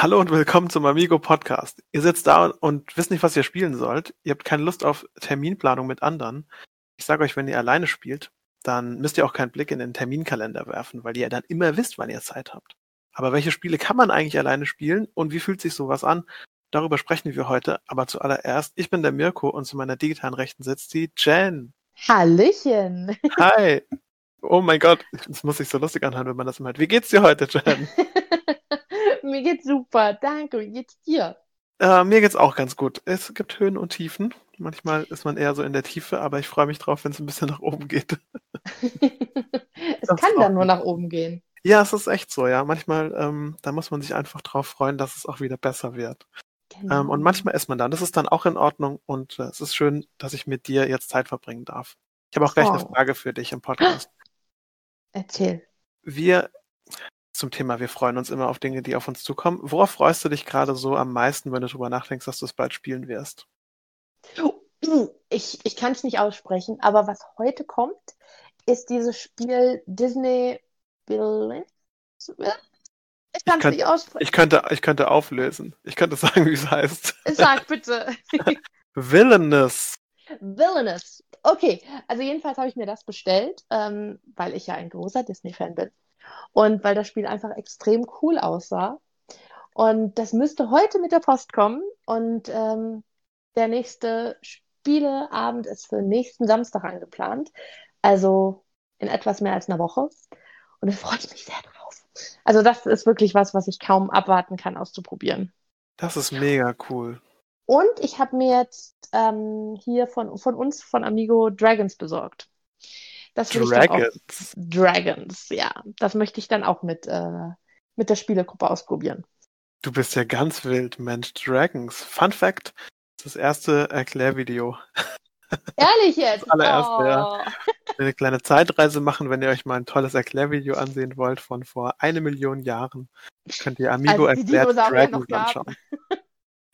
Hallo und willkommen zum Amigo Podcast. Ihr sitzt da und wisst nicht, was ihr spielen sollt. Ihr habt keine Lust auf Terminplanung mit anderen. Ich sage euch, wenn ihr alleine spielt, dann müsst ihr auch keinen Blick in den Terminkalender werfen, weil ihr dann immer wisst, wann ihr Zeit habt. Aber welche Spiele kann man eigentlich alleine spielen und wie fühlt sich sowas an? Darüber sprechen wir heute. Aber zuallererst, ich bin der Mirko und zu meiner digitalen Rechten sitzt die Jen. Hallöchen. Hi. Oh mein Gott, das muss sich so lustig anhören, wenn man das immer hört. Wie geht's dir heute, Jen? Mir geht's super, danke. Wie geht's dir? Äh, mir geht's auch ganz gut. Es gibt Höhen und Tiefen. Manchmal ist man eher so in der Tiefe, aber ich freue mich drauf, wenn es ein bisschen nach oben geht. es das kann dann nur nach oben gehen. Ja, es ist echt so, ja. Manchmal, ähm, da muss man sich einfach drauf freuen, dass es auch wieder besser wird. Genau. Ähm, und manchmal ist man dann. Das ist dann auch in Ordnung und äh, es ist schön, dass ich mit dir jetzt Zeit verbringen darf. Ich habe auch gleich oh. eine Frage für dich im Podcast. Erzähl. Wir zum Thema, wir freuen uns immer auf Dinge, die auf uns zukommen. Worauf freust du dich gerade so am meisten, wenn du darüber nachdenkst, dass du es bald spielen wirst? Ich, ich kann es nicht aussprechen, aber was heute kommt, ist dieses Spiel Disney Villains. Ich kann es nicht aussprechen. Ich könnte, ich könnte auflösen. Ich könnte sagen, wie es heißt. Sag bitte. Villainous. Villainous. Okay, also jedenfalls habe ich mir das bestellt, ähm, weil ich ja ein großer Disney-Fan bin. Und weil das Spiel einfach extrem cool aussah. Und das müsste heute mit der Post kommen. Und ähm, der nächste Spieleabend ist für nächsten Samstag angeplant. Also in etwas mehr als einer Woche. Und da freue ich mich sehr drauf. Also das ist wirklich was, was ich kaum abwarten kann, auszuprobieren. Das ist mega cool. Und ich habe mir jetzt ähm, hier von, von uns, von Amigo, Dragons besorgt. Das Dragons. Dragons, ja. Das möchte ich dann auch mit, äh, mit der Spielegruppe ausprobieren. Du bist ja ganz wild, Mensch. Dragons. Fun Fact: Das erste Erklärvideo. Ehrlich jetzt? Das allererste, oh. ja. Eine kleine Zeitreise machen, wenn ihr euch mal ein tolles Erklärvideo ansehen wollt von vor eine Million Jahren. Könnt ihr Amigo also erklärt Dragons anschauen.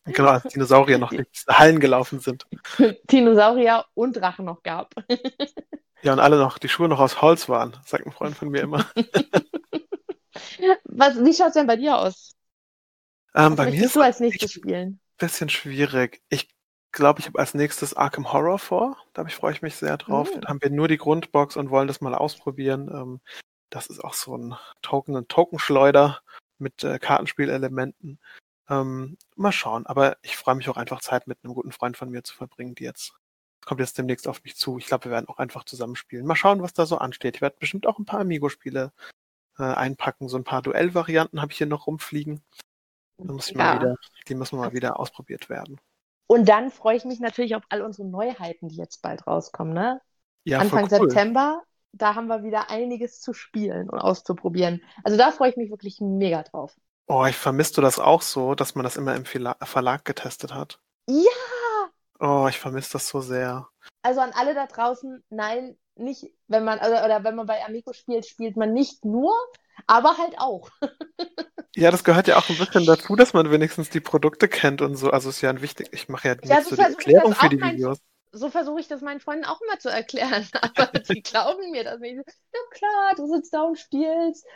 Genau, als Dinosaurier noch nicht Hallen gelaufen sind. Dinosaurier und Drachen noch gab. Ja, und alle noch, die Schuhe noch aus Holz waren, sagt ein Freund von mir immer. Was, wie schaut es denn bei dir aus? Ähm, bei mir ist du als nächstes spielen? Bisschen schwierig. Ich glaube, ich habe als nächstes Arkham Horror vor. Da freue ich mich sehr drauf. Mhm. Da haben wir nur die Grundbox und wollen das mal ausprobieren. Ähm, das ist auch so ein Token, ein Tokenschleuder mit äh, Kartenspielelementen. Ähm, mal schauen. Aber ich freue mich auch einfach Zeit mit einem guten Freund von mir zu verbringen, die jetzt kommt jetzt demnächst auf mich zu. Ich glaube, wir werden auch einfach zusammenspielen. Mal schauen, was da so ansteht. Ich werde bestimmt auch ein paar Amigo-Spiele äh, einpacken. So ein paar Duellvarianten habe ich hier noch rumfliegen. Muss ich ja. mal wieder, die müssen mal wieder ausprobiert werden. Und dann freue ich mich natürlich auf all unsere Neuheiten, die jetzt bald rauskommen, ne? Ja, Anfang cool. September, da haben wir wieder einiges zu spielen und auszuprobieren. Also da freue ich mich wirklich mega drauf. Oh, ich vermisst du das auch so, dass man das immer im Verlag getestet hat? Ja, Oh, ich vermisse das so sehr. Also an alle da draußen, nein, nicht, wenn man, oder, oder wenn man bei Amico spielt, spielt man nicht nur, aber halt auch. ja, das gehört ja auch ein bisschen dazu, dass man wenigstens die Produkte kennt und so. Also ist ja ein wichtig, ich mache ja ja, so, so die Erklärung für die Videos. so versuche ich das meinen Freunden auch immer zu erklären, aber sie glauben mir das nicht. Ja klar, du sitzt da und spielst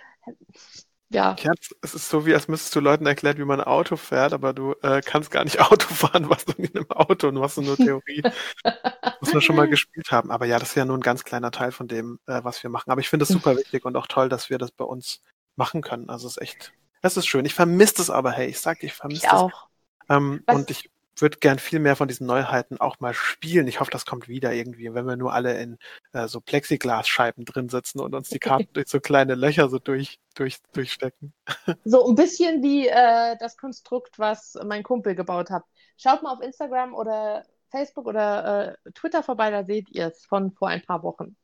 ja. ja. Es ist so, wie als müsstest du Leuten erklären, wie man ein Auto fährt, aber du äh, kannst gar nicht Auto fahren, was du in einem Auto und hast du nur Theorie. Muss man schon mal gespielt haben. Aber ja, das ist ja nur ein ganz kleiner Teil von dem, äh, was wir machen. Aber ich finde es super wichtig und auch toll, dass wir das bei uns machen können. Also es ist echt, es ist schön. Ich vermisse es aber, hey, ich sag, ich vermisse es. auch. Ähm, und ich würde gern viel mehr von diesen Neuheiten auch mal spielen. Ich hoffe, das kommt wieder irgendwie, wenn wir nur alle in äh, so Plexiglasscheiben drin sitzen und uns die Karten durch so kleine Löcher so durch, durch, durchstecken. So ein bisschen wie äh, das Konstrukt, was mein Kumpel gebaut hat. Schaut mal auf Instagram oder Facebook oder äh, Twitter vorbei, da seht ihr es von vor ein paar Wochen.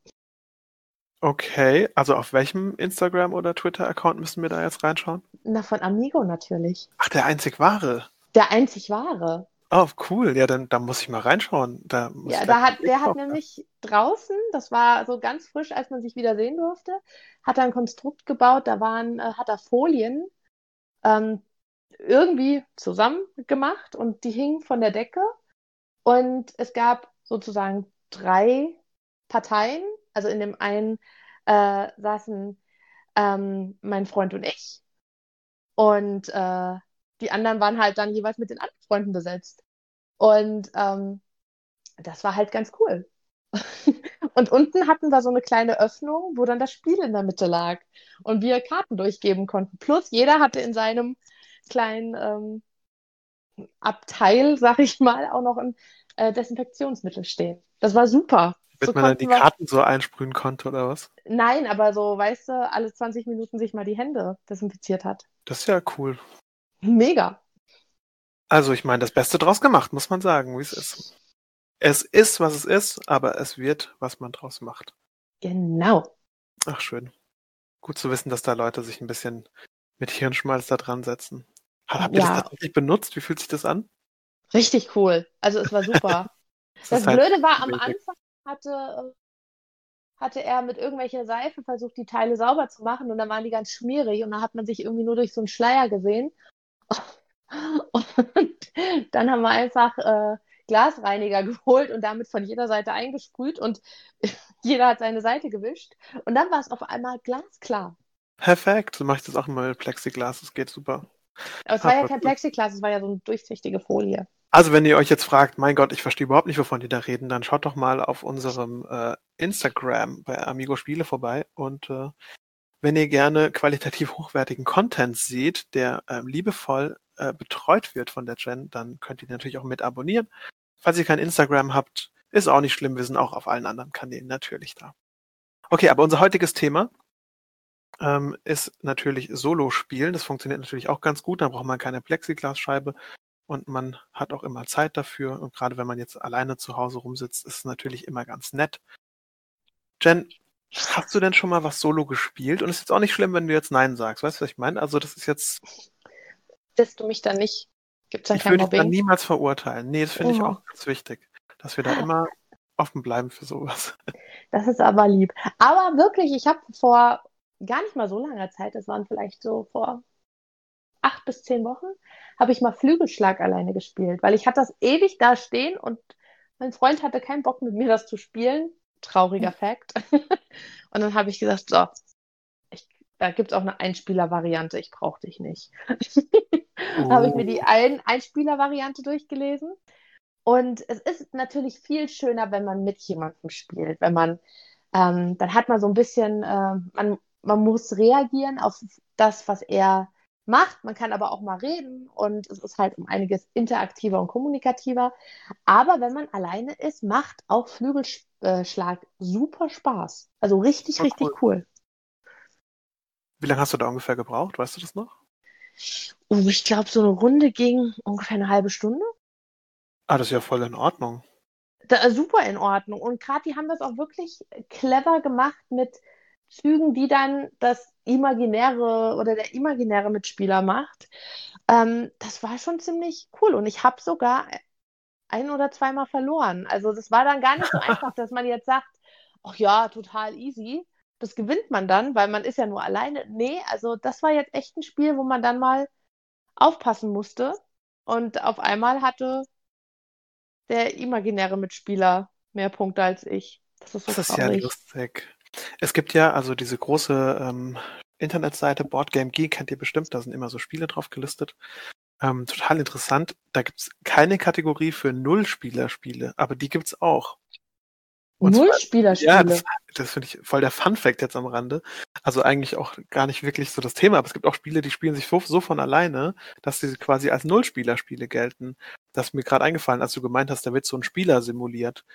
Okay, also auf welchem Instagram oder Twitter-Account müssen wir da jetzt reinschauen? Na, von Amigo natürlich. Ach, der einzig wahre. Der einzig wahre. Oh, cool. Ja, dann da muss ich mal reinschauen. Da ja, da hat, der hat nämlich draußen, das war so ganz frisch, als man sich wieder sehen durfte, hat er ein Konstrukt gebaut, da waren, äh, hat er Folien ähm, irgendwie zusammen gemacht und die hingen von der Decke. Und es gab sozusagen drei Parteien. Also in dem einen äh, saßen ähm, mein Freund und ich. Und äh, die anderen waren halt dann jeweils mit den anderen Freunden besetzt. Und ähm, das war halt ganz cool. und unten hatten wir so eine kleine Öffnung, wo dann das Spiel in der Mitte lag und wir Karten durchgeben konnten. Plus jeder hatte in seinem kleinen ähm, Abteil, sag ich mal, auch noch ein äh, Desinfektionsmittel stehen. Das war super. Damit so man dann die Karten so einsprühen konnte, oder was? Nein, aber so, weißt du, alle 20 Minuten sich mal die Hände desinfiziert hat. Das ist ja cool. Mega. Also, ich meine, das Beste draus gemacht, muss man sagen, wie es ist. Es ist, was es ist, aber es wird, was man draus macht. Genau. Ach, schön. Gut zu wissen, dass da Leute sich ein bisschen mit Hirnschmalz da dran setzen. Habt ihr ja. das tatsächlich benutzt? Wie fühlt sich das an? Richtig cool. Also es war super. das, das halt Blöde war, am Anfang hatte, hatte er mit irgendwelcher Seife versucht, die Teile sauber zu machen und dann waren die ganz schmierig und dann hat man sich irgendwie nur durch so einen Schleier gesehen. Und dann haben wir einfach äh, Glasreiniger geholt und damit von jeder Seite eingesprüht und jeder hat seine Seite gewischt. Und dann war es auf einmal glasklar. Perfekt, so mache ich das auch immer mit Plexiglas, das geht super. Aber es war ja kein Plexiglas, es war ja so eine durchsichtige Folie. Also, wenn ihr euch jetzt fragt, mein Gott, ich verstehe überhaupt nicht, wovon die da reden, dann schaut doch mal auf unserem äh, Instagram bei Amigo Spiele vorbei und äh, wenn ihr gerne qualitativ hochwertigen Content seht, der äh, liebevoll äh, betreut wird von der Jen, dann könnt ihr natürlich auch mit abonnieren. Falls ihr kein Instagram habt, ist auch nicht schlimm, wir sind auch auf allen anderen Kanälen natürlich da. Okay, aber unser heutiges Thema ähm, ist natürlich Solo-Spielen. Das funktioniert natürlich auch ganz gut. Da braucht man keine Plexiglasscheibe und man hat auch immer Zeit dafür. Und gerade wenn man jetzt alleine zu Hause rumsitzt, ist es natürlich immer ganz nett. Jen, hast du denn schon mal was Solo gespielt? Und es ist jetzt auch nicht schlimm, wenn du jetzt Nein sagst. Weißt du, was ich meine? Also das ist jetzt dass du mich dann nicht. Gibt es dann ich würde Mobbing? Ich dann niemals verurteilen. Nee, das finde oh. ich auch ganz wichtig, dass wir da immer offen bleiben für sowas. Das ist aber lieb. Aber wirklich, ich habe vor gar nicht mal so langer Zeit, das waren vielleicht so vor acht bis zehn Wochen, habe ich mal Flügelschlag alleine gespielt, weil ich hatte das ewig da stehen und mein Freund hatte keinen Bock mit mir das zu spielen. Trauriger. Fakt. und dann habe ich gesagt, so, da gibt es auch eine Einspieler-Variante, ich brauche dich nicht. oh. habe ich mir die Ein Einspieler-Variante durchgelesen. Und es ist natürlich viel schöner, wenn man mit jemandem spielt. Wenn man, ähm, dann hat man so ein bisschen, äh, man, man muss reagieren auf das, was er macht. Man kann aber auch mal reden und es ist halt um einiges interaktiver und kommunikativer. Aber wenn man alleine ist, macht auch Flügelschlag super Spaß. Also richtig, richtig cool. cool. Wie lange hast du da ungefähr gebraucht? Weißt du das noch? Oh, ich glaube, so eine Runde ging ungefähr eine halbe Stunde. Ah, das ist ja voll in Ordnung. Da, super in Ordnung. Und gerade die haben das auch wirklich clever gemacht mit Zügen, die dann das imaginäre oder der imaginäre Mitspieler macht. Ähm, das war schon ziemlich cool. Und ich habe sogar ein oder zweimal verloren. Also das war dann gar nicht so einfach, dass man jetzt sagt, ach ja, total easy das gewinnt man dann, weil man ist ja nur alleine. Nee, also das war jetzt echt ein Spiel, wo man dann mal aufpassen musste. Und auf einmal hatte der imaginäre Mitspieler mehr Punkte als ich. Das ist, so das ist ja lustig. Es gibt ja also diese große ähm, Internetseite Boardgame Geek, kennt ihr bestimmt, da sind immer so Spiele drauf gelistet. Ähm, total interessant. Da gibt es keine Kategorie für Nullspieler-Spiele, aber die gibt es auch. Nullspielerspiele. Ja, das, das finde ich voll der Fun-Fact jetzt am Rande. Also eigentlich auch gar nicht wirklich so das Thema, aber es gibt auch Spiele, die spielen sich so, so von alleine, dass sie quasi als Nullspielerspiele gelten. Das ist mir gerade eingefallen, als du gemeint hast, da wird so ein Spieler simuliert.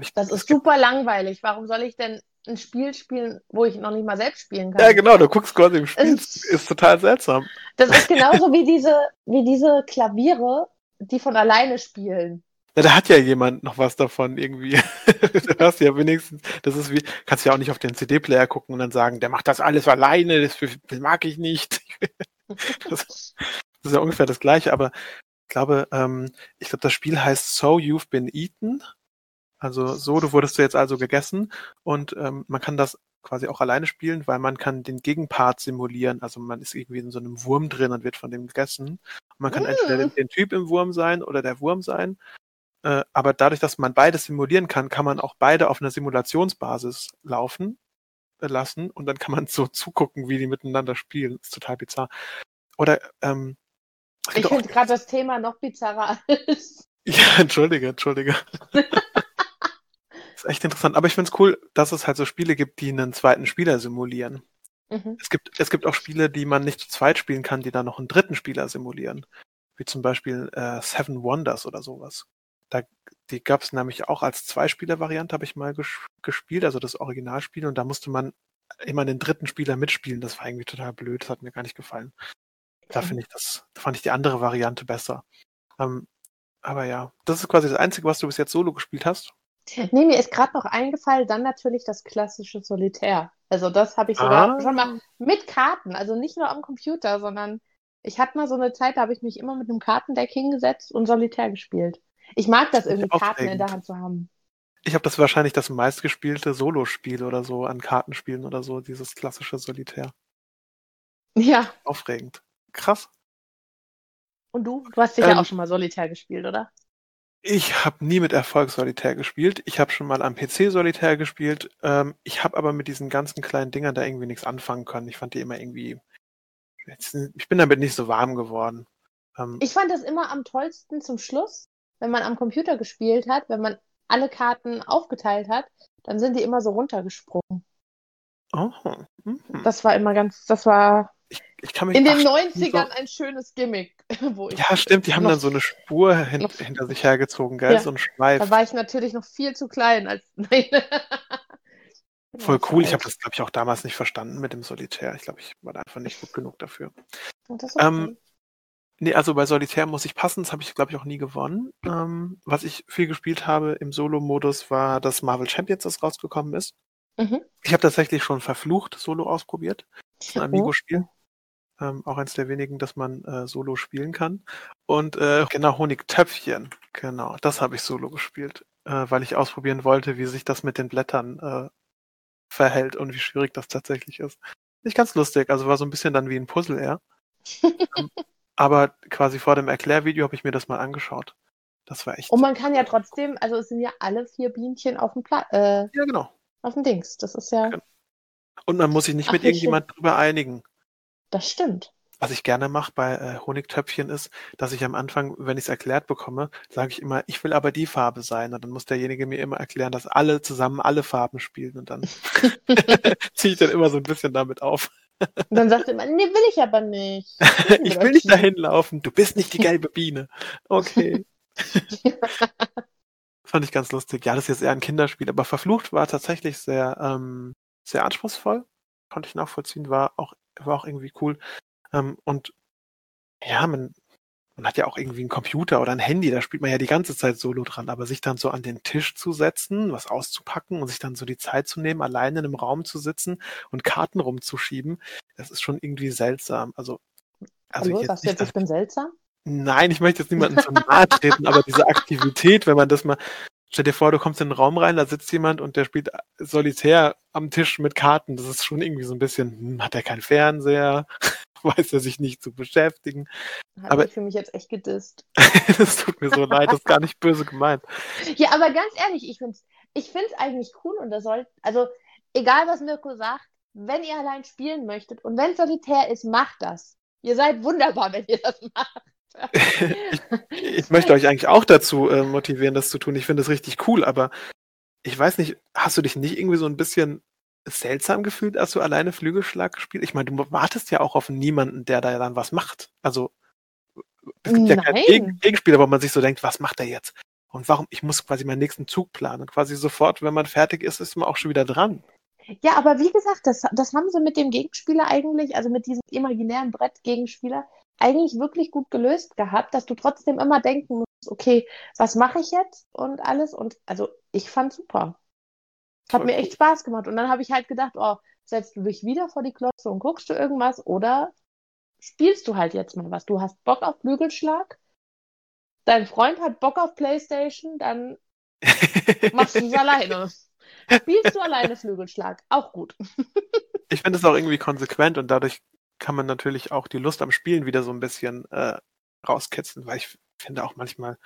Ich, das ist super langweilig. Warum soll ich denn ein Spiel spielen, wo ich noch nicht mal selbst spielen kann? Ja, genau, du guckst quasi im Spiel. Das ist total seltsam. Das ist genauso wie diese, wie diese Klaviere, die von alleine spielen. Na, da hat ja jemand noch was davon irgendwie. du hast ja wenigstens, das ist wie, kannst ja auch nicht auf den CD-Player gucken und dann sagen, der macht das alles alleine, das, das mag ich nicht. das, das, ist ja ungefähr das Gleiche, aber ich glaube, ähm, ich glaube, das Spiel heißt So You've Been Eaten. Also so, du wurdest du jetzt also gegessen und ähm, man kann das quasi auch alleine spielen, weil man kann den Gegenpart simulieren. Also man ist irgendwie in so einem Wurm drin und wird von dem gegessen. man kann mm. entweder den, den Typ im Wurm sein oder der Wurm sein. Äh, aber dadurch, dass man beides simulieren kann, kann man auch beide auf einer Simulationsbasis laufen äh, lassen und dann kann man so zugucken, wie die miteinander spielen. Das ist total bizarr. Oder ähm, Ich finde gerade das Thema noch bizarrer als. Ja, entschuldige, entschuldige. ist echt interessant. Aber ich finde es cool, dass es halt so Spiele gibt, die einen zweiten Spieler simulieren. Mhm. Es, gibt, es gibt auch Spiele, die man nicht zu zweit spielen kann, die dann noch einen dritten Spieler simulieren. Wie zum Beispiel äh, Seven Wonders oder sowas. Da, die gab es nämlich auch als Zweispieler-Variante, habe ich mal ges gespielt, also das Originalspiel. Und da musste man immer den dritten Spieler mitspielen. Das war irgendwie total blöd, das hat mir gar nicht gefallen. Da finde ich das, da fand ich die andere Variante besser. Ähm, aber ja, das ist quasi das Einzige, was du bis jetzt solo gespielt hast. Nee, mir ist gerade noch eingefallen, dann natürlich das klassische Solitär. Also das habe ich sogar ah. schon mal mit Karten, also nicht nur am Computer, sondern ich hatte mal so eine Zeit, da habe ich mich immer mit einem Kartendeck hingesetzt und Solitär gespielt. Ich mag das irgendwie, Karten in der Hand zu haben. Ich habe das wahrscheinlich das meistgespielte Solospiel oder so an Kartenspielen oder so, dieses klassische Solitär. Ja. Aufregend. Krass. Und du? Du hast sicher ähm, auch schon mal Solitär gespielt, oder? Ich habe nie mit Erfolg Solitär gespielt. Ich habe schon mal am PC Solitär gespielt. Ähm, ich habe aber mit diesen ganzen kleinen Dingern da irgendwie nichts anfangen können. Ich fand die immer irgendwie. Ich bin damit nicht so warm geworden. Ähm, ich fand das immer am tollsten zum Schluss, wenn man am Computer gespielt hat, wenn man alle Karten aufgeteilt hat, dann sind die immer so runtergesprungen. Oh. Mhm. Das war immer ganz, das war ich, ich kann mich in den 90ern so... ein schönes Gimmick. Wo ich ja, stimmt, die haben dann so eine Spur hin, noch... hinter sich hergezogen, gell? Ja. So ein Schweif. Da war ich natürlich noch viel zu klein als. Nein. Voll cool. Ich habe das, glaube ich, auch damals nicht verstanden mit dem Solitär. Ich glaube, ich war da einfach nicht gut genug dafür. Ähm, nee, also bei Solitär muss ich passen. Das habe ich, glaube ich, auch nie gewonnen. Ähm, was ich viel gespielt habe im Solo-Modus war das Marvel Champions, das rausgekommen ist. Mhm. Ich habe tatsächlich schon verflucht Solo ausprobiert. Das ist ein Amigo-Spiel. Ähm, auch eins der wenigen, das man äh, solo spielen kann. Und äh, genau, Honigtöpfchen. Genau, das habe ich solo gespielt, äh, weil ich ausprobieren wollte, wie sich das mit den Blättern äh, verhält und wie schwierig das tatsächlich ist. Nicht ganz lustig, also war so ein bisschen dann wie ein Puzzle eher. ähm, aber quasi vor dem Erklärvideo habe ich mir das mal angeschaut. Das war echt. Und man kann ja trotzdem, also es sind ja alle vier Bienchen auf dem Pla äh, Ja, genau. Auf dem Dings. Das ist ja. Und man muss sich nicht Ach, mit irgendjemand drüber einigen. Das stimmt. Was ich gerne mache bei äh, Honigtöpfchen ist, dass ich am Anfang, wenn ich es erklärt bekomme, sage ich immer, ich will aber die Farbe sein. Und dann muss derjenige mir immer erklären, dass alle zusammen alle Farben spielen. Und dann ziehe ich dann immer so ein bisschen damit auf. Und dann sagt er immer, nee, will ich aber nicht. ich will nicht dahin laufen. Du bist nicht die gelbe Biene. Okay. Fand ich ganz lustig. Ja, das ist jetzt eher ein Kinderspiel, aber verflucht war tatsächlich sehr, ähm, sehr anspruchsvoll. Konnte ich nachvollziehen, war auch war auch irgendwie cool. Ähm, und ja, man, man hat ja auch irgendwie einen Computer oder ein Handy, da spielt man ja die ganze Zeit Solo dran, aber sich dann so an den Tisch zu setzen, was auszupacken und sich dann so die Zeit zu nehmen, alleine in einem Raum zu sitzen und Karten rumzuschieben, das ist schon irgendwie seltsam. Also, also Hallo, du jetzt, ich bin seltsam? Nein, ich möchte jetzt niemanden zu nahe treten, aber diese Aktivität, wenn man das mal, stell dir vor, du kommst in den Raum rein, da sitzt jemand und der spielt solitär am Tisch mit Karten. Das ist schon irgendwie so ein bisschen, hm, hat er keinen Fernseher? Weiß er sich nicht zu beschäftigen? Hat aber ich für mich jetzt echt gedisst. das tut mir so leid, das ist gar nicht böse gemeint. Ja, aber ganz ehrlich, ich finde es ich find's eigentlich cool und das soll, also egal was Mirko sagt, wenn ihr allein spielen möchtet und wenn es solitär ist, macht das. Ihr seid wunderbar, wenn ihr das macht ich, ich, möchte euch eigentlich auch dazu äh, motivieren, das zu tun. Ich finde es richtig cool, aber ich weiß nicht, hast du dich nicht irgendwie so ein bisschen seltsam gefühlt, als du alleine Flügelschlag gespielt? Ich meine, du wartest ja auch auf niemanden, der da dann was macht. Also es gibt Nein. ja keinen Geg Gegenspieler, wo man sich so denkt, was macht er jetzt? Und warum? Ich muss quasi meinen nächsten Zug planen. Quasi sofort, wenn man fertig ist, ist man auch schon wieder dran. Ja, aber wie gesagt, das, das haben sie mit dem Gegenspieler eigentlich, also mit diesem imaginären Brett-Gegenspieler, eigentlich wirklich gut gelöst gehabt, dass du trotzdem immer denken musst, okay, was mache ich jetzt und alles. Und also ich fand super. Hat mir echt Spaß gemacht. Und dann habe ich halt gedacht, oh, setzt du dich wieder vor die Klotze und guckst du irgendwas oder spielst du halt jetzt mal was. Du hast Bock auf Flügelschlag, dein Freund hat Bock auf Playstation, dann machst du es alleine. Spielst du alleine Flügelschlag, auch gut. ich finde es auch irgendwie konsequent und dadurch kann man natürlich auch die Lust am Spielen wieder so ein bisschen äh, rauskitzeln, weil ich finde auch manchmal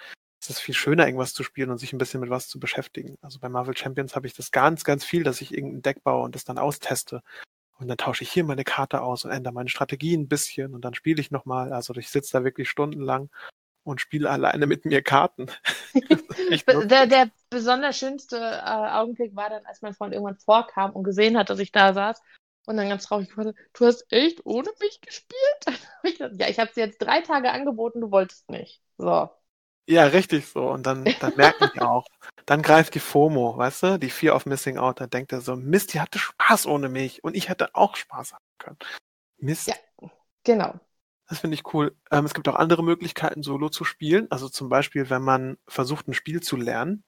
ist es viel schöner, irgendwas zu spielen und sich ein bisschen mit was zu beschäftigen. Also bei Marvel Champions habe ich das ganz, ganz viel, dass ich irgendein Deck baue und das dann austeste und dann tausche ich hier meine Karte aus und ändere meine Strategie ein bisschen und dann spiele ich nochmal. Also ich sitze da wirklich stundenlang und spiele alleine mit mir Karten. der, der besonders schönste äh, Augenblick war dann, als mein Freund irgendwann vorkam und gesehen hat, dass ich da saß und dann ganz traurig war, du hast echt ohne mich gespielt? ich dachte, ja, ich habe sie jetzt drei Tage angeboten, du wolltest nicht. So. Ja, richtig so. Und dann, dann merkt man ja auch, dann greift die FOMO, weißt du, die Fear of Missing Out, dann denkt er so, Mist, die hatte Spaß ohne mich und ich hätte auch Spaß haben können. Mist. Ja, genau. Das finde ich cool. Ähm, es gibt auch andere Möglichkeiten, Solo zu spielen. Also zum Beispiel, wenn man versucht, ein Spiel zu lernen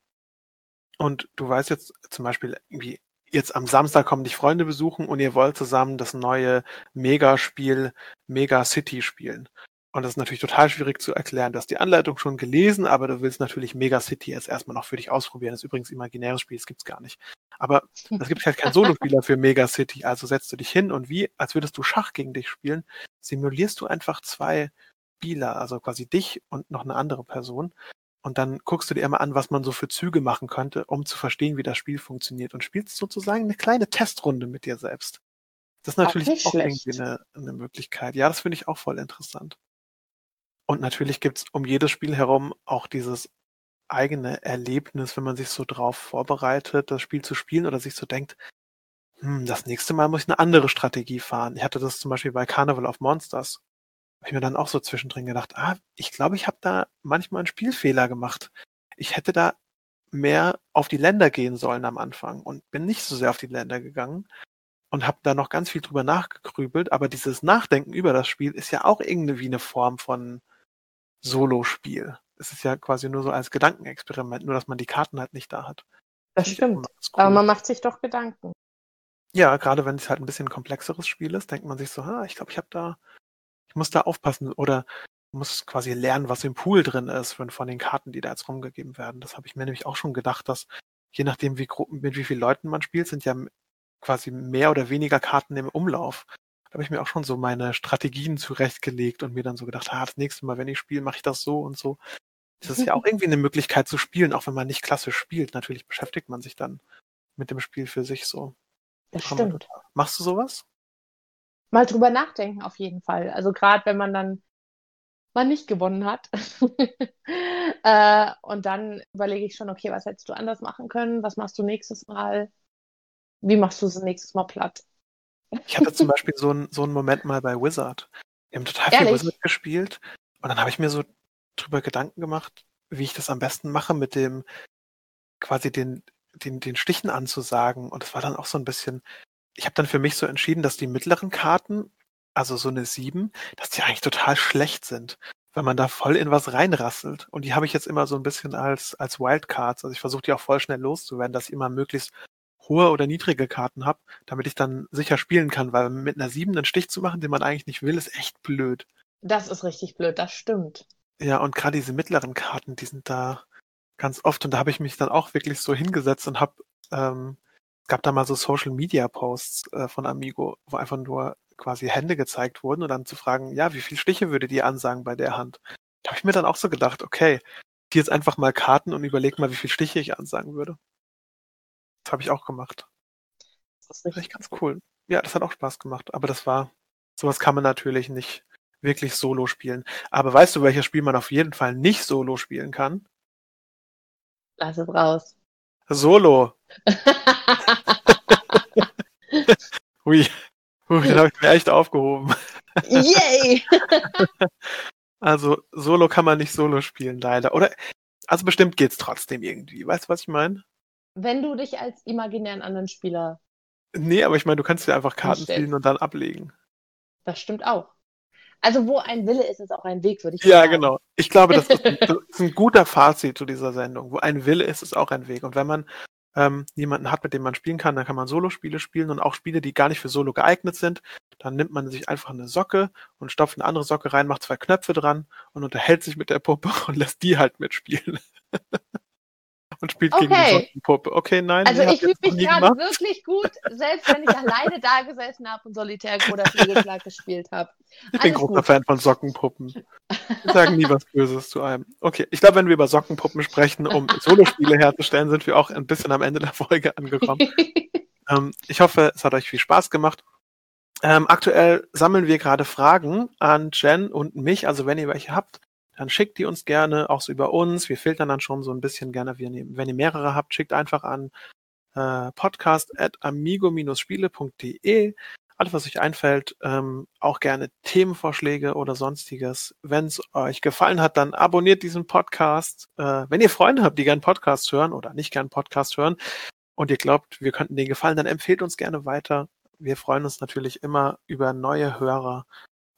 und du weißt jetzt zum Beispiel irgendwie, jetzt am Samstag kommen dich Freunde besuchen und ihr wollt zusammen das neue Mega-Spiel Mega City spielen. Und das ist natürlich total schwierig zu erklären. Du hast die Anleitung schon gelesen, aber du willst natürlich Mega City jetzt erstmal noch für dich ausprobieren. Das ist übrigens imaginäres Spiel, das gibt's gar nicht. Aber es gibt halt keinen Solospieler für Mega City. Also setzt du dich hin und wie, als würdest du Schach gegen dich spielen, simulierst du einfach zwei Spieler, also quasi dich und noch eine andere Person. Und dann guckst du dir immer an, was man so für Züge machen könnte, um zu verstehen, wie das Spiel funktioniert. Und spielst sozusagen eine kleine Testrunde mit dir selbst. Das ist natürlich auch, auch irgendwie eine, eine Möglichkeit. Ja, das finde ich auch voll interessant. Und natürlich gibt's um jedes Spiel herum auch dieses eigene Erlebnis, wenn man sich so drauf vorbereitet, das Spiel zu spielen oder sich so denkt, hm, das nächste Mal muss ich eine andere Strategie fahren. Ich hatte das zum Beispiel bei Carnival of Monsters. Habe ich mir dann auch so zwischendrin gedacht, ah, ich glaube, ich habe da manchmal einen Spielfehler gemacht. Ich hätte da mehr auf die Länder gehen sollen am Anfang und bin nicht so sehr auf die Länder gegangen und habe da noch ganz viel drüber nachgegrübelt. Aber dieses Nachdenken über das Spiel ist ja auch irgendwie eine Form von Solo-Spiel. Es ist ja quasi nur so als Gedankenexperiment, nur dass man die Karten halt nicht da hat. Das, das stimmt. Cool. Aber man macht sich doch Gedanken. Ja, gerade wenn es halt ein bisschen komplexeres Spiel ist, denkt man sich so, ah, ich glaube, ich habe da, ich muss da aufpassen oder muss quasi lernen, was im Pool drin ist von, von den Karten, die da jetzt rumgegeben werden. Das habe ich mir nämlich auch schon gedacht, dass je nachdem, wie mit wie vielen Leuten man spielt, sind ja quasi mehr oder weniger Karten im Umlauf. Da habe ich mir auch schon so meine Strategien zurechtgelegt und mir dann so gedacht, ah, das nächste Mal, wenn ich spiele, mache ich das so und so. Das ist ja auch irgendwie eine Möglichkeit zu spielen, auch wenn man nicht klassisch spielt. Natürlich beschäftigt man sich dann mit dem Spiel für sich so. Das stimmt. Machst du sowas? Mal drüber nachdenken, auf jeden Fall. Also gerade wenn man dann mal nicht gewonnen hat. äh, und dann überlege ich schon, okay, was hättest du anders machen können? Was machst du nächstes Mal? Wie machst du es nächstes Mal platt? Ich hatte zum Beispiel so einen so einen Moment mal bei Wizard. Wir haben total Ehrlich? viel Wizard gespielt und dann habe ich mir so drüber Gedanken gemacht, wie ich das am besten mache mit dem quasi den den den Stichen anzusagen und es war dann auch so ein bisschen ich habe dann für mich so entschieden, dass die mittleren Karten, also so eine 7, dass die eigentlich total schlecht sind, weil man da voll in was reinrasselt und die habe ich jetzt immer so ein bisschen als als Wildcards, also ich versuche die auch voll schnell loszuwerden, dass ich immer möglichst hohe oder niedrige Karten habe, damit ich dann sicher spielen kann, weil mit einer 7 einen Stich zu machen, den man eigentlich nicht will, ist echt blöd. Das ist richtig blöd, das stimmt. Ja, und gerade diese mittleren Karten, die sind da ganz oft und da habe ich mich dann auch wirklich so hingesetzt und habe, ähm, gab da mal so Social Media Posts äh, von Amigo, wo einfach nur quasi Hände gezeigt wurden und dann zu fragen, ja, wie viele Stiche würde die ansagen bei der Hand? Da habe ich mir dann auch so gedacht, okay, die jetzt einfach mal Karten und überleg mal, wie viele Stiche ich ansagen würde. Das habe ich auch gemacht. Das ist richtig ganz cool. Ja, das hat auch Spaß gemacht. Aber das war, sowas kann man natürlich nicht wirklich solo spielen. Aber weißt du, welches Spiel man auf jeden Fall nicht solo spielen kann? Lass es raus. Solo. Ui. Ui, den habe ich mir echt aufgehoben. Yay! also, Solo kann man nicht Solo spielen, leider. Oder, also bestimmt geht's trotzdem irgendwie. Weißt du, was ich meine? wenn du dich als imaginären anderen Spieler. Nee, aber ich meine, du kannst dir einfach Karten spielen und dann ablegen. Das stimmt auch. Also, wo ein Wille ist, ist auch ein Weg, würde ich ja, sagen. Ja, genau. Ich glaube, das ist, ein, das ist ein guter Fazit zu dieser Sendung. Wo ein Wille ist, ist auch ein Weg. Und wenn man ähm, jemanden hat, mit dem man spielen kann, dann kann man Solo-Spiele spielen und auch Spiele, die gar nicht für Solo geeignet sind. Dann nimmt man sich einfach eine Socke und stopft eine andere Socke rein, macht zwei Knöpfe dran und unterhält sich mit der Puppe und lässt die halt mitspielen. Und spielt okay. gegen die Sockenpuppe. Okay, nein. Also ich fühle mich gerade wirklich gut, selbst wenn ich alleine da gesessen habe und solitär oder Flügelschlag gespielt habe. Ich bin großer gut. Fan von Sockenpuppen. Wir sagen nie was Böses zu einem. Okay, ich glaube, wenn wir über Sockenpuppen sprechen, um Solospiele herzustellen, sind wir auch ein bisschen am Ende der Folge angekommen. ähm, ich hoffe, es hat euch viel Spaß gemacht. Ähm, aktuell sammeln wir gerade Fragen an Jen und mich. Also wenn ihr welche habt, dann schickt die uns gerne, auch so über uns. Wir filtern dann schon so ein bisschen gerne. Wenn ihr mehrere habt, schickt einfach an äh, podcast.amigo-spiele.de. Alles, was euch einfällt, ähm, auch gerne Themenvorschläge oder sonstiges. Wenn es euch gefallen hat, dann abonniert diesen Podcast. Äh, wenn ihr Freunde habt, die gern Podcast hören oder nicht gern Podcast hören und ihr glaubt, wir könnten denen gefallen, dann empfehlt uns gerne weiter wir freuen uns natürlich immer über neue Hörer.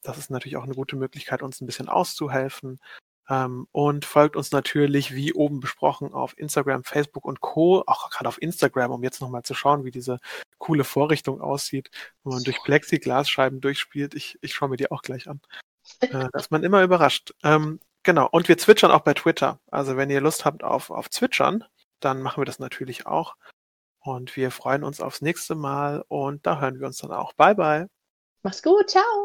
Das ist natürlich auch eine gute Möglichkeit, uns ein bisschen auszuhelfen. Ähm, und folgt uns natürlich, wie oben besprochen, auf Instagram, Facebook und Co. Auch gerade auf Instagram, um jetzt nochmal zu schauen, wie diese coole Vorrichtung aussieht, wo man durch Plexiglasscheiben durchspielt. Ich, ich schaue mir die auch gleich an. Äh, da ist man immer überrascht. Ähm, genau. Und wir zwitschern auch bei Twitter. Also wenn ihr Lust habt auf, auf Zwitschern, dann machen wir das natürlich auch. Und wir freuen uns aufs nächste Mal und da hören wir uns dann auch. Bye, bye. Mach's gut. Ciao.